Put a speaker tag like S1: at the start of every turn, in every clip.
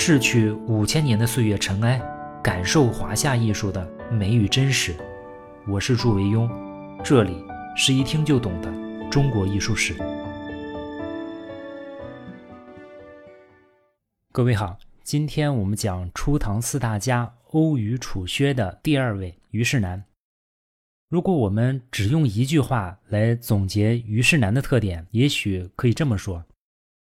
S1: 逝去五千年的岁月尘埃，感受华夏艺术的美与真实。我是祝维庸，这里是一听就懂的中国艺术史。各位好，今天我们讲初唐四大家欧虞楚薛的第二位虞世南。如果我们只用一句话来总结虞世南的特点，也许可以这么说：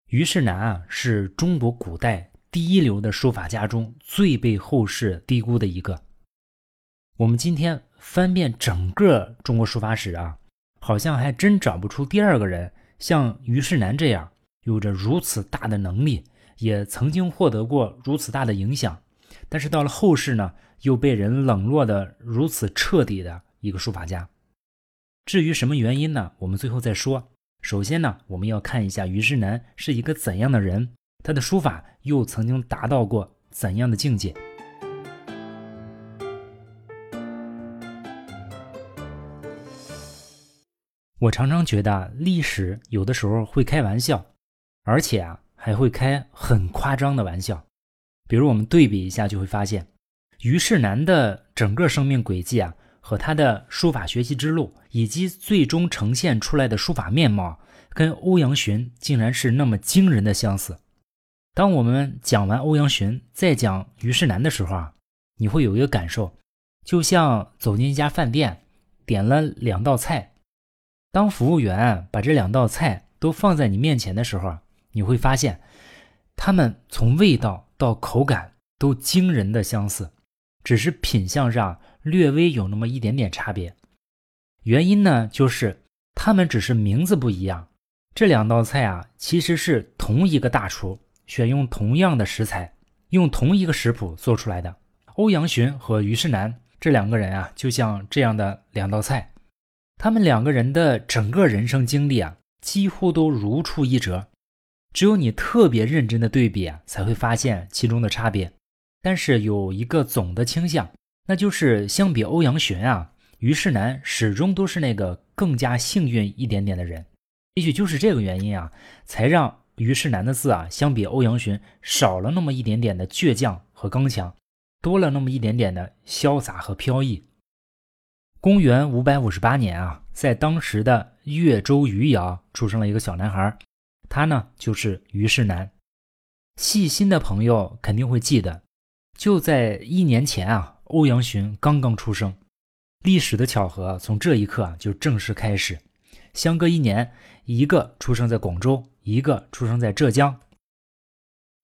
S1: 虞世南啊，是中国古代。第一流的书法家中最被后世低估的一个。我们今天翻遍整个中国书法史啊，好像还真找不出第二个人像虞世南这样有着如此大的能力，也曾经获得过如此大的影响，但是到了后世呢，又被人冷落的如此彻底的一个书法家。至于什么原因呢？我们最后再说。首先呢，我们要看一下虞世南是一个怎样的人。他的书法又曾经达到过怎样的境界？我常常觉得历史有的时候会开玩笑，而且啊还会开很夸张的玩笑。比如我们对比一下，就会发现虞世南的整个生命轨迹啊，和他的书法学习之路，以及最终呈现出来的书法面貌，跟欧阳询竟然是那么惊人的相似。当我们讲完欧阳询，再讲虞世南的时候啊，你会有一个感受，就像走进一家饭店，点了两道菜，当服务员把这两道菜都放在你面前的时候啊，你会发现，他们从味道到口感都惊人的相似，只是品相上略微有那么一点点差别。原因呢，就是他们只是名字不一样，这两道菜啊，其实是同一个大厨。选用同样的食材，用同一个食谱做出来的。欧阳询和虞世南这两个人啊，就像这样的两道菜，他们两个人的整个人生经历啊，几乎都如出一辙。只有你特别认真的对比啊，才会发现其中的差别。但是有一个总的倾向，那就是相比欧阳询啊，虞世南始终都是那个更加幸运一点点的人。也许就是这个原因啊，才让。虞世南的字啊，相比欧阳询少了那么一点点的倔强和刚强，多了那么一点点的潇洒和飘逸。公元五百五十八年啊，在当时的越州余姚出生了一个小男孩，他呢就是虞世南。细心的朋友肯定会记得，就在一年前啊，欧阳询刚刚出生。历史的巧合从这一刻啊就正式开始，相隔一年，一个出生在广州。一个出生在浙江，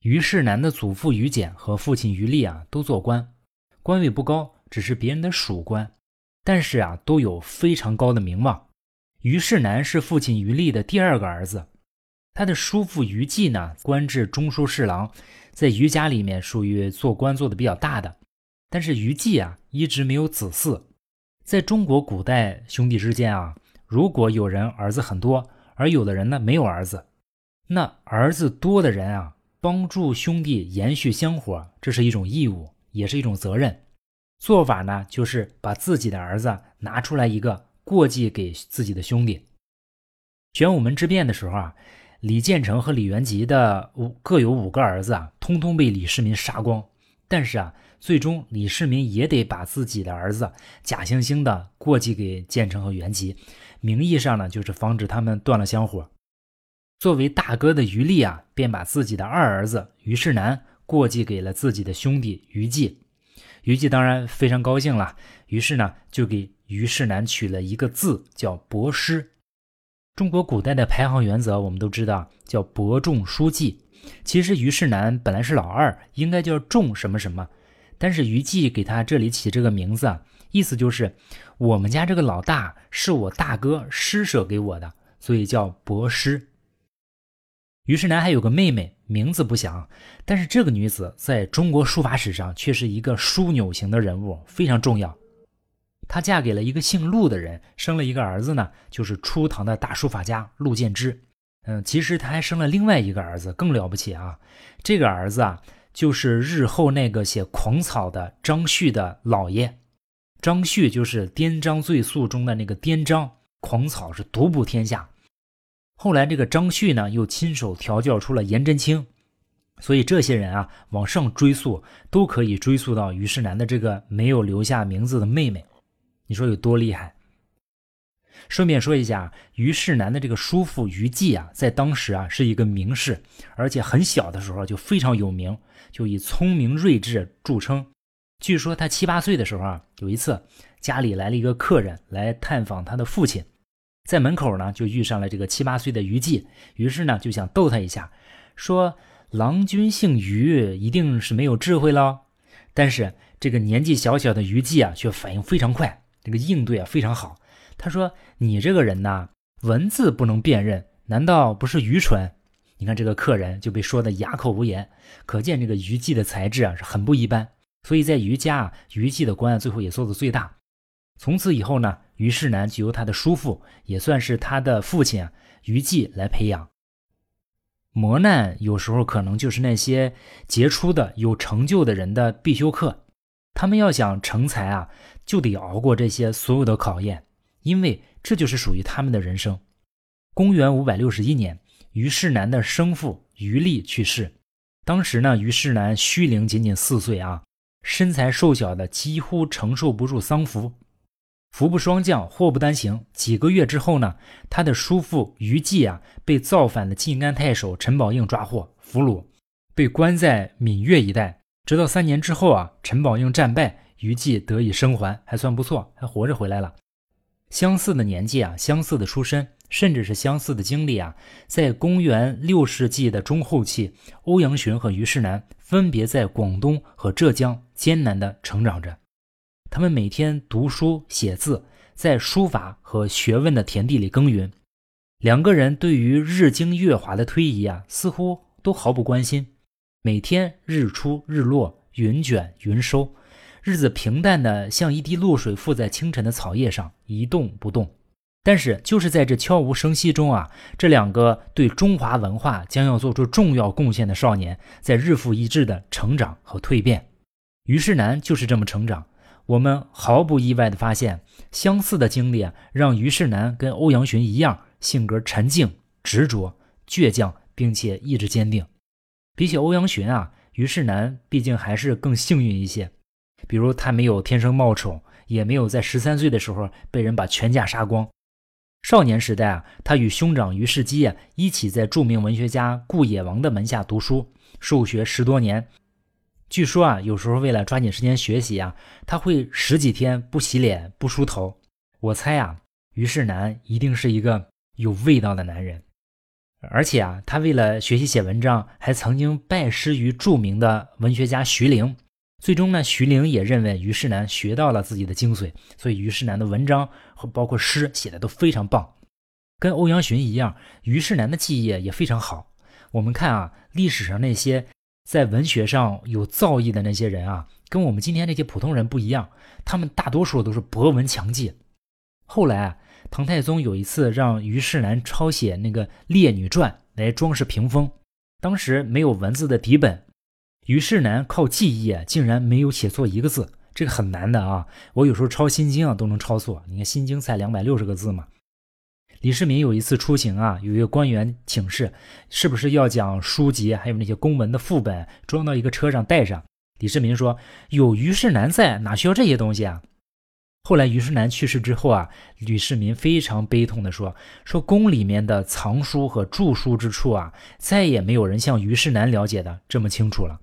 S1: 虞世南的祖父虞简和父亲虞立啊，都做官，官位不高，只是别人的属官，但是啊，都有非常高的名望。虞世南是父亲虞立的第二个儿子，他的叔父虞季呢，官至中书侍郎，在虞家里面属于做官做的比较大的，但是虞季啊，一直没有子嗣。在中国古代，兄弟之间啊，如果有人儿子很多，而有的人呢没有儿子。那儿子多的人啊，帮助兄弟延续香火，这是一种义务，也是一种责任。做法呢，就是把自己的儿子拿出来一个过继给自己的兄弟。玄武门之变的时候啊，李建成和李元吉的五各有五个儿子啊，通通被李世民杀光。但是啊，最终李世民也得把自己的儿子假惺惺的过继给建成和元吉，名义上呢，就是防止他们断了香火。作为大哥的余力啊，便把自己的二儿子于世南过继给了自己的兄弟于季。于季当然非常高兴了，于是呢，就给于世南取了一个字，叫伯师。中国古代的排行原则，我们都知道叫伯仲叔季。其实虞世南本来是老二，应该叫仲什么什么，但是于季给他这里起这个名字啊，意思就是我们家这个老大是我大哥施舍给我的，所以叫伯师。虞世南还有个妹妹，名字不详，但是这个女子在中国书法史上却是一个枢纽型的人物，非常重要。她嫁给了一个姓陆的人，生了一个儿子呢，就是初唐的大书法家陆建之。嗯，其实她还生了另外一个儿子，更了不起啊！这个儿子啊，就是日后那个写《狂草》的张旭的姥爷。张旭就是《颠章醉素》中的那个颠章，《狂草》是独步天下。后来，这个张旭呢，又亲手调教出了颜真卿。所以这些人啊，往上追溯都可以追溯到于世南的这个没有留下名字的妹妹。你说有多厉害？顺便说一下，于世南的这个叔父于季啊，在当时啊是一个名士，而且很小的时候就非常有名，就以聪明睿智著称。据说他七八岁的时候啊，有一次家里来了一个客人来探访他的父亲，在门口呢就遇上了这个七八岁的于季，于是呢就想逗他一下，说：“郎君姓于，一定是没有智慧喽。”但是这个年纪小小的于季啊，却反应非常快，这个应对啊非常好。他说：“你这个人呐，文字不能辨认，难道不是愚蠢？”你看这个客人就被说的哑口无言，可见这个于季的才智啊是很不一般。所以在于家啊，于季的官最后也做的最大。从此以后呢，于世南就由他的叔父，也算是他的父亲啊，于季来培养。磨难有时候可能就是那些杰出的、有成就的人的必修课。他们要想成才啊，就得熬过这些所有的考验。因为这就是属于他们的人生。公元五百六十一年，于世南的生父于立去世。当时呢，于世南虚龄仅仅四岁啊，身材瘦小的几乎承受不住丧服。福不双降，祸不单行。几个月之后呢，他的叔父于季啊，被造反的晋安太守陈宝应抓获俘虏，被关在闽越一带。直到三年之后啊，陈宝应战败，于季得以生还，还算不错，还活着回来了。相似的年纪啊，相似的出身，甚至是相似的经历啊，在公元六世纪的中后期，欧阳询和虞世南分别在广东和浙江艰难地成长着。他们每天读书写字，在书法和学问的田地里耕耘。两个人对于日精月华的推移啊，似乎都毫不关心。每天日出日落，云卷云收。日子平淡的像一滴露水，附在清晨的草叶上，一动不动。但是，就是在这悄无声息中啊，这两个对中华文化将要做出重要贡献的少年，在日复一日的成长和蜕变。于世南就是这么成长。我们毫不意外地发现，相似的经历，让于世南跟欧阳询一样，性格沉静、执着、倔强，并且意志坚定。比起欧阳询啊，于世南毕竟还是更幸运一些。比如他没有天生冒宠，也没有在十三岁的时候被人把全家杀光。少年时代啊，他与兄长于世基啊一起在著名文学家顾野王的门下读书，受学十多年。据说啊，有时候为了抓紧时间学习啊，他会十几天不洗脸、不梳头。我猜啊，于世南一定是一个有味道的男人。而且啊，他为了学习写文章，还曾经拜师于著名的文学家徐陵。最终呢，徐陵也认为于世南学到了自己的精髓，所以于世南的文章和包括诗写的都非常棒。跟欧阳询一样，于世南的记忆也非常好。我们看啊，历史上那些在文学上有造诣的那些人啊，跟我们今天这些普通人不一样，他们大多数都是博闻强记。后来啊，唐太宗有一次让虞世南抄写那个《列女传》来装饰屏风，当时没有文字的底本。于世南靠记忆啊，竟然没有写错一个字，这个很难的啊！我有时候抄《心经》啊，都能抄错。你看《心经》才两百六十个字嘛。李世民有一次出行啊，有一个官员请示，是不是要将书籍还有那些公文的副本装到一个车上带上？李世民说：“有虞世南在，哪需要这些东西啊？”后来虞世南去世之后啊，李世民非常悲痛地说：“说宫里面的藏书和著书之处啊，再也没有人像虞世南了解的这么清楚了。”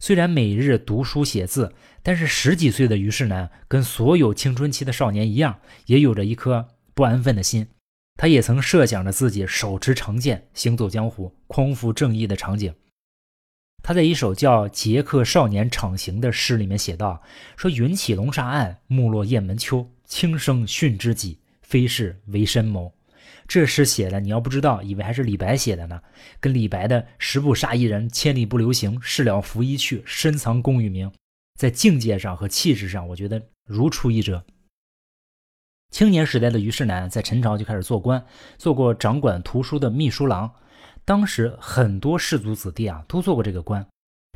S1: 虽然每日读书写字，但是十几岁的虞世南跟所有青春期的少年一样，也有着一颗不安分的心。他也曾设想着自己手持长剑行走江湖、匡扶正义的场景。他在一首叫《捷克少年场行》的诗里面写道：“说云起龙沙岸，木落雁门秋。轻声训知己，非是为深谋。”这诗写的，你要不知道，以为还是李白写的呢。跟李白的“十步杀一人，千里不留行，事了拂衣去，深藏功与名”在境界上和气质上，我觉得如出一辙。青年时代的于世南在陈朝就开始做官，做过掌管图书的秘书郎。当时很多士族子弟啊都做过这个官，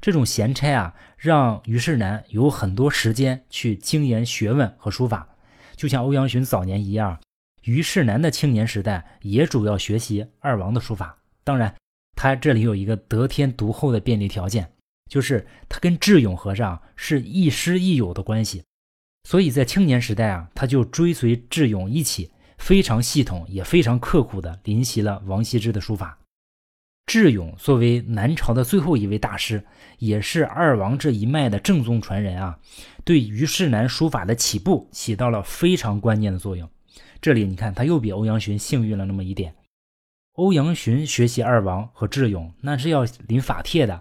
S1: 这种闲差啊，让于世南有很多时间去精研学问和书法，就像欧阳询早年一样。于世南的青年时代也主要学习二王的书法，当然，他这里有一个得天独厚的便利条件，就是他跟智勇和尚是亦师亦友的关系，所以在青年时代啊，他就追随智勇一起，非常系统也非常刻苦的临习了王羲之的书法。智勇作为南朝的最后一位大师，也是二王这一脉的正宗传人啊，对虞世南书法的起步起到了非常关键的作用。这里你看，他又比欧阳询幸运了那么一点。欧阳询学习二王和智勇，那是要临法帖的；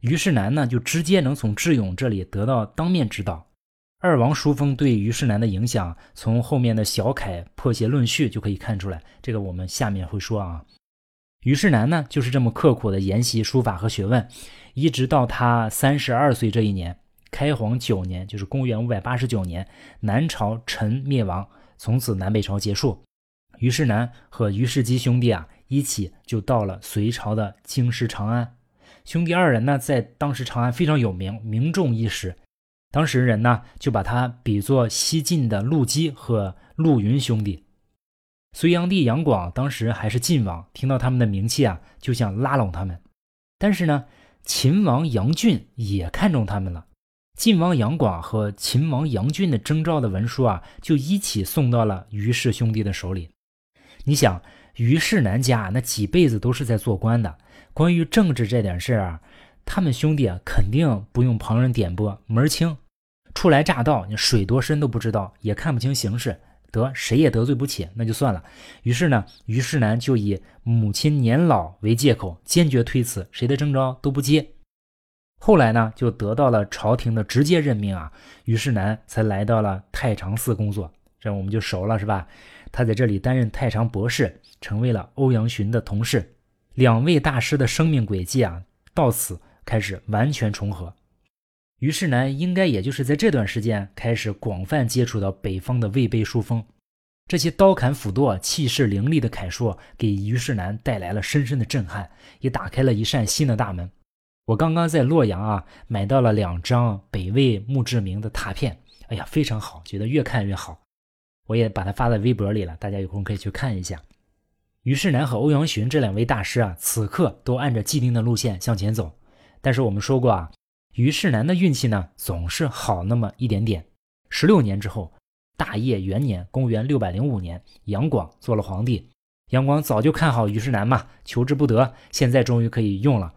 S1: 虞世南呢，就直接能从智勇这里得到当面指导。二王书风对虞世南的影响，从后面的小楷破鞋论序就可以看出来。这个我们下面会说啊。虞世南呢，就是这么刻苦的研习书法和学问，一直到他三十二岁这一年，开皇九年，就是公元五百八十九年，南朝陈灭亡，从此南北朝结束。虞世南和虞世基兄弟啊，一起就到了隋朝的京师长安。兄弟二人呢，在当时长安非常有名，名重一时。当时人呢，就把他比作西晋的陆机和陆云兄弟。隋炀帝杨广当时还是晋王，听到他们的名气啊，就想拉拢他们。但是呢，秦王杨俊也看中他们了。晋王杨广和秦王杨俊的征召的文书啊，就一起送到了于氏兄弟的手里。你想，于氏南家那几辈子都是在做官的，关于政治这点事儿啊，他们兄弟啊肯定不用旁人点拨，门儿清。初来乍到，你水多深都不知道，也看不清形势。得谁也得罪不起，那就算了。于是呢，于世南就以母亲年老为借口，坚决推辞，谁的征召都不接。后来呢，就得到了朝廷的直接任命啊，于世南才来到了太常寺工作。这我们就熟了，是吧？他在这里担任太常博士，成为了欧阳询的同事。两位大师的生命轨迹啊，到此开始完全重合。于世南应该也就是在这段时间开始广泛接触到北方的魏碑书风，这些刀砍斧剁、气势凌厉的楷书给于世南带来了深深的震撼，也打开了一扇新的大门。我刚刚在洛阳啊买到了两张北魏墓志铭的拓片，哎呀，非常好，觉得越看越好。我也把它发在微博里了，大家有空可以去看一下。于世南和欧阳询这两位大师啊，此刻都按着既定的路线向前走，但是我们说过啊。于世南的运气呢，总是好那么一点点。十六年之后，大业元年（公元六百零五年），杨广做了皇帝。杨广早就看好于世南嘛，求之不得，现在终于可以用了。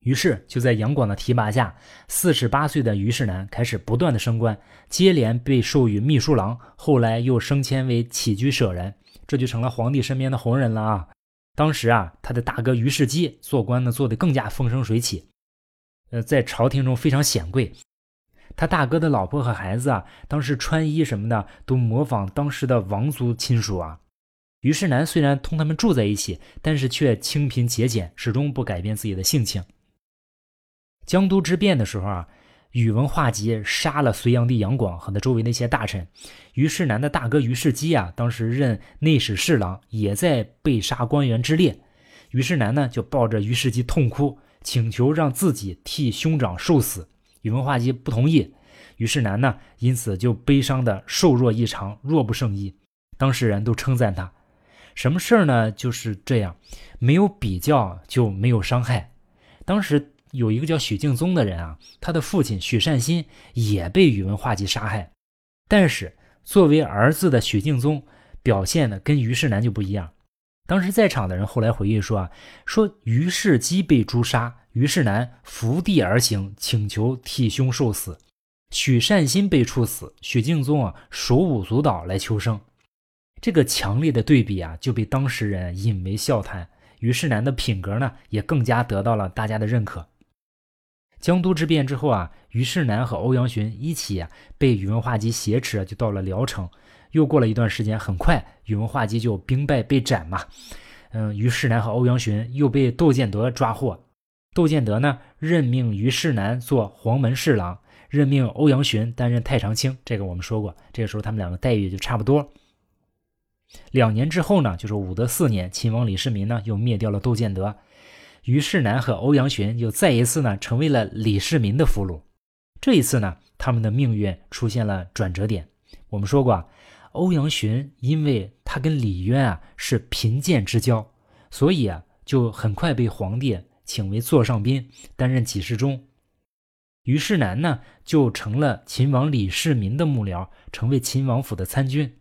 S1: 于是就在杨广的提拔下，四十八岁的于世南开始不断的升官，接连被授予秘书郎，后来又升迁为起居舍人，这就成了皇帝身边的红人了啊。当时啊，他的大哥于世基做官呢，做得更加风生水起。呃，在朝廷中非常显贵，他大哥的老婆和孩子啊，当时穿衣什么的都模仿当时的王族亲属啊。于世南虽然同他们住在一起，但是却清贫节俭，始终不改变自己的性情。江都之变的时候啊，宇文化及杀了隋炀帝杨广和他周围那些大臣，于世南的大哥于世基啊，当时任内史侍郎，也在被杀官员之列。于世南呢，就抱着于世基痛哭。请求让自己替兄长受死，宇文化及不同意。于世南呢，因此就悲伤的瘦弱异常，弱不胜衣。当事人都称赞他，什么事儿呢？就是这样，没有比较就没有伤害。当时有一个叫许敬宗的人啊，他的父亲许善心也被宇文化及杀害，但是作为儿子的许敬宗表现的跟于世南就不一样。当时在场的人后来回忆说啊，说于世基被诛杀，于世南伏地而行，请求替兄受死；许善心被处死，许敬宗啊手舞足蹈来求生。这个强烈的对比啊，就被当时人引为笑谈。于世南的品格呢，也更加得到了大家的认可。江都之变之后啊，于世南和欧阳询一起啊被宇文化及挟持，就到了聊城。又过了一段时间，很快宇文化及就兵败被斩嘛。嗯，于世南和欧阳询又被窦建德抓获。窦建德呢，任命于世南做黄门侍郎，任命欧阳询担任太常卿。这个我们说过，这个时候他们两个待遇就差不多。两年之后呢，就是武德四年，秦王李世民呢又灭掉了窦建德，于世南和欧阳询又再一次呢成为了李世民的俘虏。这一次呢，他们的命运出现了转折点。我们说过啊。欧阳询因为他跟李渊啊是贫贱之交，所以啊就很快被皇帝请为座上宾，担任给事中。于世南呢，就成了秦王李世民的幕僚，成为秦王府的参军。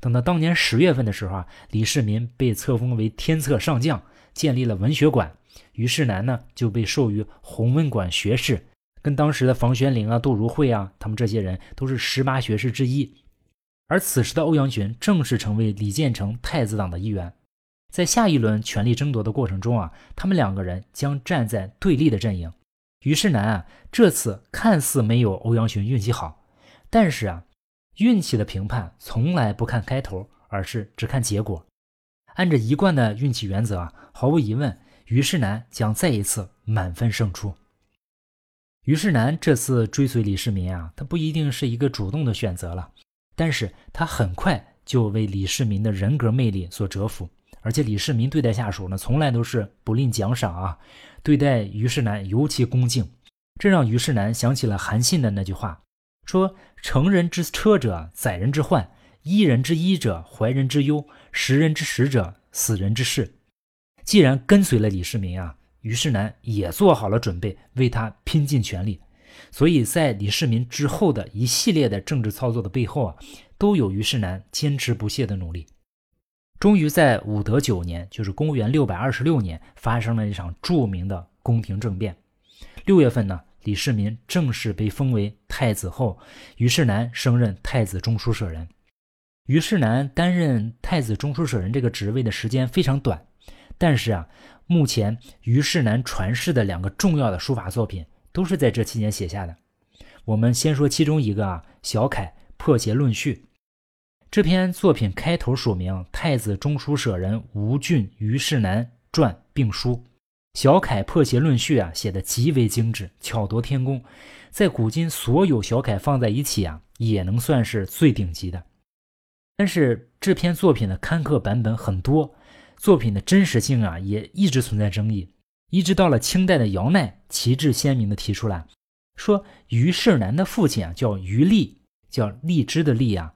S1: 等到当年十月份的时候啊，李世民被册封为天策上将，建立了文学馆。于世南呢，就被授予弘文馆学士，跟当时的房玄龄啊、杜如晦啊，他们这些人都是十八学士之一。而此时的欧阳询正式成为李建成太子党的一员，在下一轮权力争夺的过程中啊，他们两个人将站在对立的阵营。于世南啊，这次看似没有欧阳询运气好，但是啊，运气的评判从来不看开头，而是只看结果。按照一贯的运气原则啊，毫无疑问，于世南将再一次满分胜出。于世南这次追随李世民啊，他不一定是一个主动的选择了。但是他很快就为李世民的人格魅力所折服，而且李世民对待下属呢，从来都是不吝奖赏啊，对待于世南尤其恭敬，这让于世南想起了韩信的那句话，说：“乘人之车者，载人之患；依人之衣者，怀人之忧；食人之食者，死人之事。”既然跟随了李世民啊，于世南也做好了准备，为他拼尽全力。所以在李世民之后的一系列的政治操作的背后啊，都有于世南坚持不懈的努力。终于在武德九年，就是公元六百二十六年，发生了一场著名的宫廷政变。六月份呢，李世民正式被封为太子后，于世南升任太子中书舍人。于世南担任太子中书舍人这个职位的时间非常短，但是啊，目前于世南传世的两个重要的书法作品。都是在这期间写下的。我们先说其中一个啊，《小楷破邪论序》这篇作品开头署名“太子中书舍人吴郡于世南传并书”。《小楷破邪论序》啊，写的极为精致，巧夺天工，在古今所有小楷放在一起啊，也能算是最顶级的。但是这篇作品的刊刻版本很多，作品的真实性啊，也一直存在争议。一直到了清代的姚鼐，旗帜鲜明地提出来，说于世南的父亲啊叫于荔，叫荔枝的荔啊，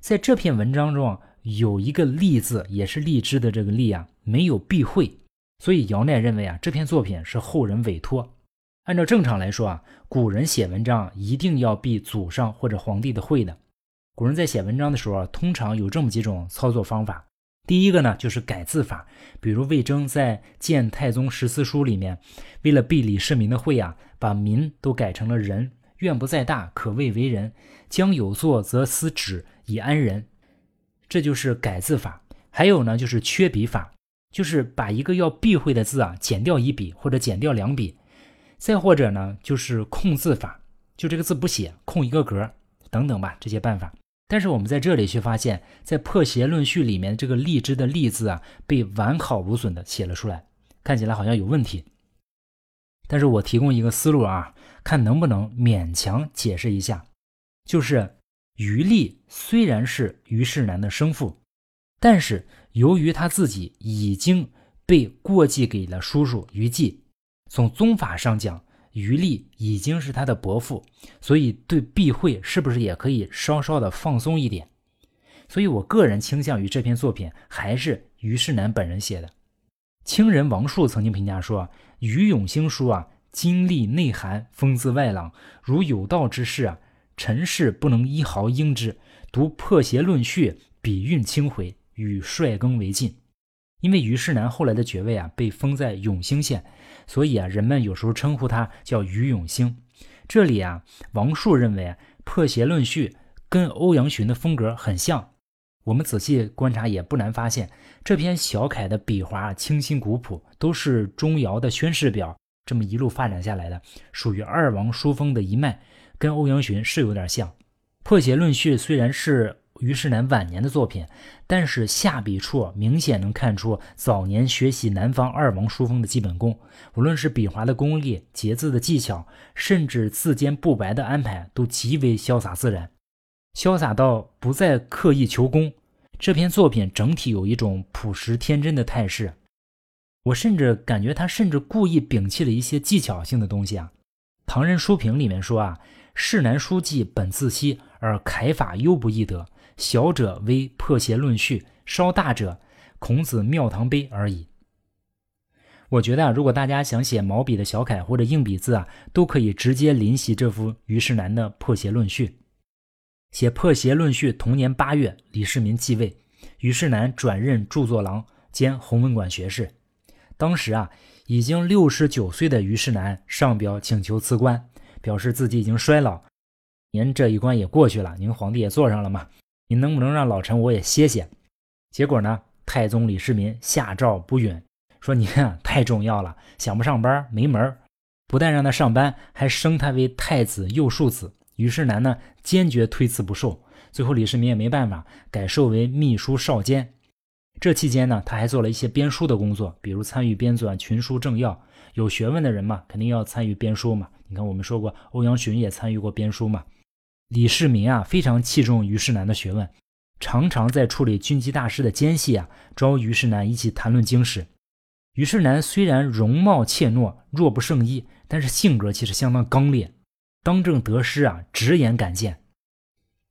S1: 在这篇文章中啊有一个荔字，也是荔枝的这个荔啊，没有避讳，所以姚鼐认为啊这篇作品是后人委托。按照正常来说啊，古人写文章一定要避祖上或者皇帝的讳的。古人在写文章的时候啊，通常有这么几种操作方法。第一个呢，就是改字法，比如魏征在《谏太宗十四书》里面，为了避李世民的讳啊，把“民”都改成了“人”，愿不在大，可谓为人；将有作，则思止以安人。这就是改字法。还有呢，就是缺笔法，就是把一个要避讳的字啊，减掉一笔或者减掉两笔。再或者呢，就是空字法，就这个字不写，空一个格，等等吧，这些办法。但是我们在这里却发现，在《破邪论序》里面，这个“荔枝”的“荔”字啊，被完好无损的写了出来，看起来好像有问题。但是我提供一个思路啊，看能不能勉强解释一下，就是于荔虽然是于世南的生父，但是由于他自己已经被过继给了叔叔于季，从宗法上讲。于力已经是他的伯父，所以对避讳是不是也可以稍稍的放松一点？所以我个人倾向于这篇作品还是虞世南本人写的。清人王树曾经评价说：“于永兴书啊，经历内涵，风姿外朗，如有道之士啊，尘世不能一毫应之。读破邪论序，笔韵清回，与帅更为近。”因为虞世南后来的爵位啊被封在永兴县，所以啊人们有时候称呼他叫于永兴。这里啊王树认为《破邪论序》跟欧阳询的风格很像。我们仔细观察也不难发现，这篇小楷的笔画清新古朴，都是钟繇的宣示表这么一路发展下来的，属于二王书风的一脉，跟欧阳询是有点像。《破邪论序》虽然是。虞世南晚年的作品，但是下笔处明显能看出早年学习南方二王书风的基本功。无论是笔划的功力、结字的技巧，甚至字间布白的安排，都极为潇洒自然，潇洒到不再刻意求工。这篇作品整体有一种朴实天真的态势。我甚至感觉他甚至故意摒弃了一些技巧性的东西啊。唐人书评里面说啊，世南书记本自惜，而楷法优不易得。小者为破邪论序，稍大者孔子庙堂碑而已。我觉得啊，如果大家想写毛笔的小楷或者硬笔字啊，都可以直接临习这幅虞世南的《破邪论序》。写《破邪论序》同年八月，李世民继位，虞世南转任著作郎兼弘文馆学士。当时啊，已经六十九岁的虞世南上表请求辞官，表示自己已经衰老，您这一关也过去了，您皇帝也坐上了嘛，您能不能让老臣我也歇歇？结果呢，太宗李世民下诏不允。说您啊太重要了，想不上班没门不但让他上班，还升他为太子右庶子。虞世南呢坚决推辞不受，最后李世民也没办法，改授为秘书少监。这期间呢，他还做了一些编书的工作，比如参与编纂群书政要。有学问的人嘛，肯定要参与编书嘛。你看，我们说过，欧阳询也参与过编书嘛。李世民啊非常器重虞世南的学问，常常在处理军机大事的间隙啊，招虞世南一起谈论经史。虞世南虽然容貌怯懦、弱不胜衣，但是性格其实相当刚烈，当政得失啊，直言敢谏。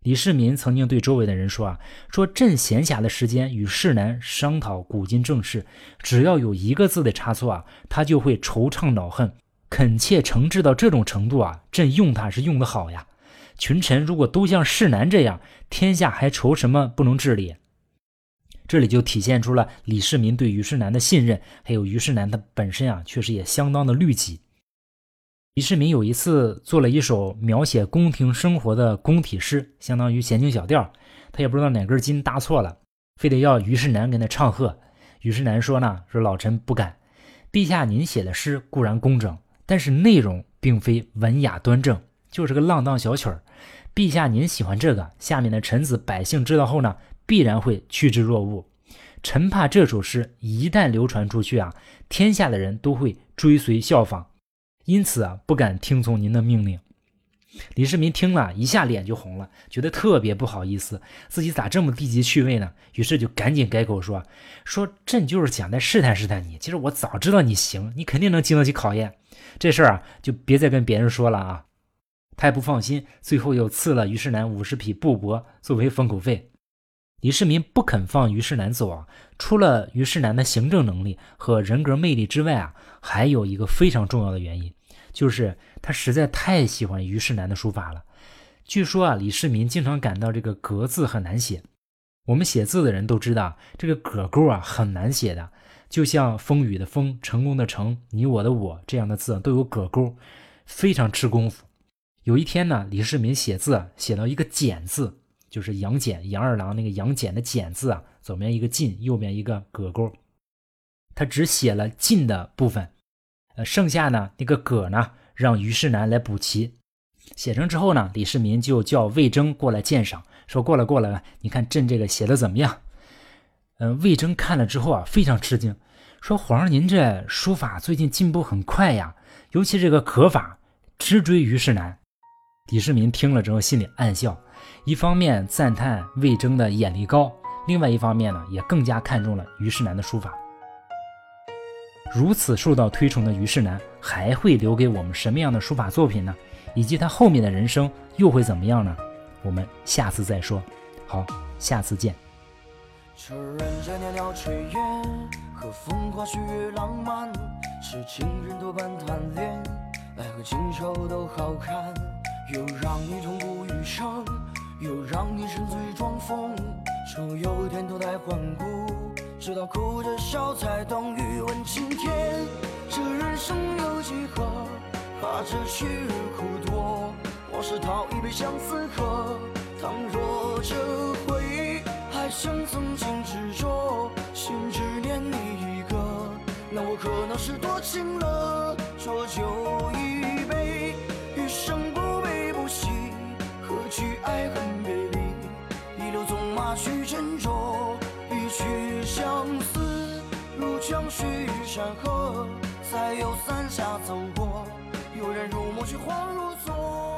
S1: 李世民曾经对周围的人说啊：“说朕闲暇的时间与世南商讨古今政事，只要有一个字的差错啊，他就会惆怅恼恨，恳切诚挚到这种程度啊，朕用他是用得好呀。群臣如果都像世南这样，天下还愁什么不能治理？”这里就体现出了李世民对虞世南的信任，还有虞世南他本身啊，确实也相当的律己。李世民有一次做了一首描写宫廷生活的宫体诗，相当于闲情小调，他也不知道哪根筋搭错了，非得要虞世南跟他唱和。虞世南说呢，说老臣不敢。陛下您写的诗固然工整，但是内容并非文雅端正，就是个浪荡小曲儿。陛下您喜欢这个，下面的臣子百姓知道后呢？必然会趋之若鹜，臣怕这首诗一旦流传出去啊，天下的人都会追随效仿，因此啊，不敢听从您的命令。李世民听了一下脸就红了，觉得特别不好意思，自己咋这么低级趣味呢？于是就赶紧改口说：“说朕就是想再试探试探你，其实我早知道你行，你肯定能经得起考验。这事儿啊，就别再跟别人说了啊。”他也不放心，最后又赐了虞世南五十匹布帛作为封口费。李世民不肯放虞世南走啊，除了虞世南的行政能力和人格魅力之外啊，还有一个非常重要的原因，就是他实在太喜欢虞世南的书法了。据说啊，李世民经常感到这个“格”字很难写。我们写字的人都知道，这个“葛”勾啊很难写的，就像风雨的“风”、成功的“成”、你我的“我”这样的字都有“葛”勾，非常吃功夫。有一天呢，李世民写字写到一个“简”字。就是杨戬，杨二郎那个杨戬的简字啊，左边一个进，右边一个葛勾，他只写了进的部分，呃，剩下呢那个葛呢，让虞世南来补齐。写成之后呢，李世民就叫魏征过来鉴赏，说过来过来，你看朕这个写的怎么样？嗯，魏征看了之后啊，非常吃惊，说皇上您这书法最近进步很快呀，尤其这个可法直追虞世南。李世民听了之后心里暗笑。一方面赞叹魏征的眼力高，另外一方面呢，也更加看重了虞世南的书法。如此受到推崇的虞世南，还会留给我们什么样的书法作品呢？以及他后面的人生又会怎么样呢？我们下次再说。好，下次见。
S2: 痴情人多半贪恋，爱恨情仇都好看
S1: 又让你痛不欲生，又让你沉醉装疯，说有天脱胎换骨，直到哭着笑才懂欲问青天。这人生有几何？怕这去日苦多。往事讨一杯相思喝。倘若这回忆还像曾经执着，心只念你一个，那我可能是多情了。浊酒一去爱恨别离，一留纵马？去斟酌，一曲相思，入江水与山河。再有三下走过，悠然入梦，却恍如昨。